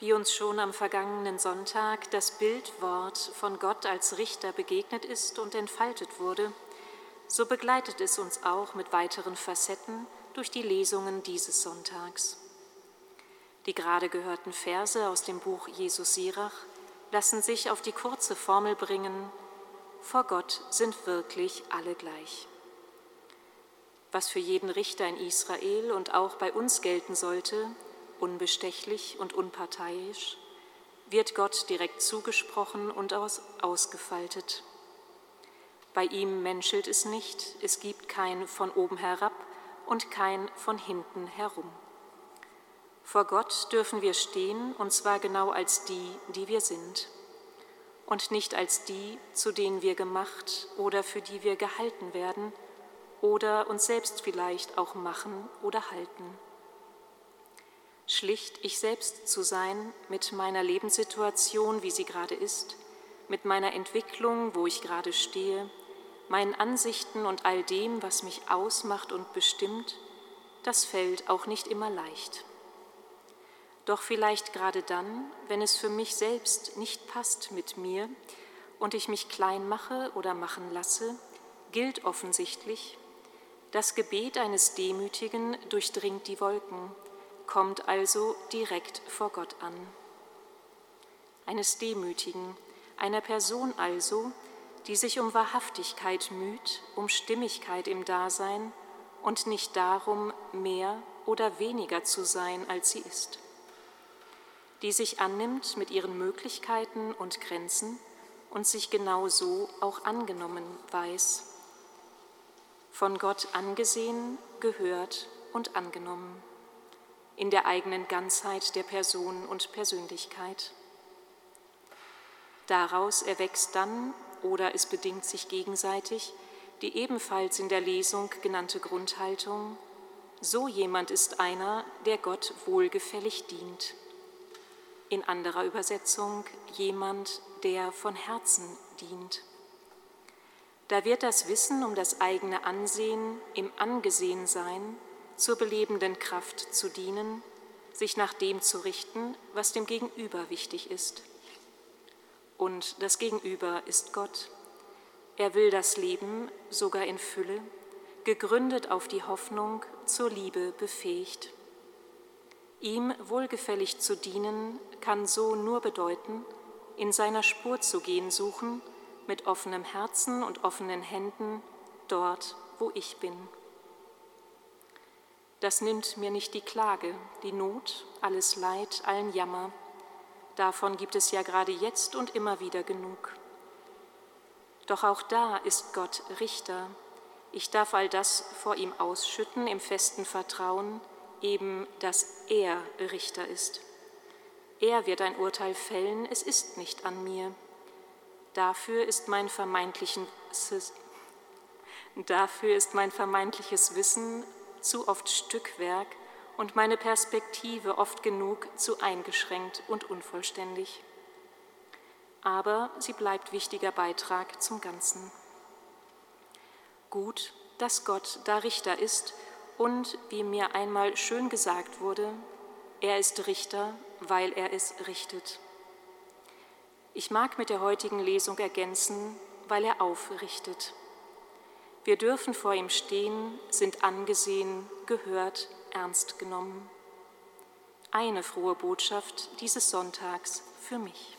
Wie uns schon am vergangenen Sonntag das Bildwort von Gott als Richter begegnet ist und entfaltet wurde, so begleitet es uns auch mit weiteren Facetten durch die Lesungen dieses Sonntags. Die gerade gehörten Verse aus dem Buch Jesus Sirach lassen sich auf die kurze Formel bringen, vor Gott sind wirklich alle gleich. Was für jeden Richter in Israel und auch bei uns gelten sollte, unbestechlich und unparteiisch, wird Gott direkt zugesprochen und aus, ausgefaltet. Bei ihm menschelt es nicht, es gibt kein von oben herab und kein von hinten herum. Vor Gott dürfen wir stehen, und zwar genau als die, die wir sind, und nicht als die, zu denen wir gemacht oder für die wir gehalten werden oder uns selbst vielleicht auch machen oder halten schlicht ich selbst zu sein mit meiner Lebenssituation, wie sie gerade ist, mit meiner Entwicklung, wo ich gerade stehe, meinen Ansichten und all dem, was mich ausmacht und bestimmt, das fällt auch nicht immer leicht. Doch vielleicht gerade dann, wenn es für mich selbst nicht passt mit mir und ich mich klein mache oder machen lasse, gilt offensichtlich, das Gebet eines Demütigen durchdringt die Wolken kommt also direkt vor Gott an. Eines Demütigen, einer Person also, die sich um Wahrhaftigkeit müht, um Stimmigkeit im Dasein und nicht darum, mehr oder weniger zu sein, als sie ist. Die sich annimmt mit ihren Möglichkeiten und Grenzen und sich genau so auch angenommen weiß. Von Gott angesehen, gehört und angenommen in der eigenen Ganzheit der Person und Persönlichkeit. Daraus erwächst dann, oder es bedingt sich gegenseitig, die ebenfalls in der Lesung genannte Grundhaltung, so jemand ist einer, der Gott wohlgefällig dient. In anderer Übersetzung jemand, der von Herzen dient. Da wird das Wissen um das eigene Ansehen im Angesehensein zur belebenden Kraft zu dienen, sich nach dem zu richten, was dem Gegenüber wichtig ist. Und das Gegenüber ist Gott. Er will das Leben sogar in Fülle, gegründet auf die Hoffnung, zur Liebe befähigt. Ihm wohlgefällig zu dienen kann so nur bedeuten, in seiner Spur zu gehen suchen, mit offenem Herzen und offenen Händen, dort, wo ich bin. Das nimmt mir nicht die Klage, die Not, alles Leid, allen Jammer. Davon gibt es ja gerade jetzt und immer wieder genug. Doch auch da ist Gott Richter. Ich darf all das vor ihm ausschütten im festen Vertrauen, eben, dass er Richter ist. Er wird ein Urteil fällen, es ist nicht an mir. Dafür ist mein vermeintliches, dafür ist mein vermeintliches Wissen zu oft Stückwerk und meine Perspektive oft genug zu eingeschränkt und unvollständig. Aber sie bleibt wichtiger Beitrag zum Ganzen. Gut, dass Gott da Richter ist und, wie mir einmal schön gesagt wurde, er ist Richter, weil er es richtet. Ich mag mit der heutigen Lesung ergänzen, weil er aufrichtet. Wir dürfen vor ihm stehen, sind angesehen, gehört, ernst genommen. Eine frohe Botschaft dieses Sonntags für mich.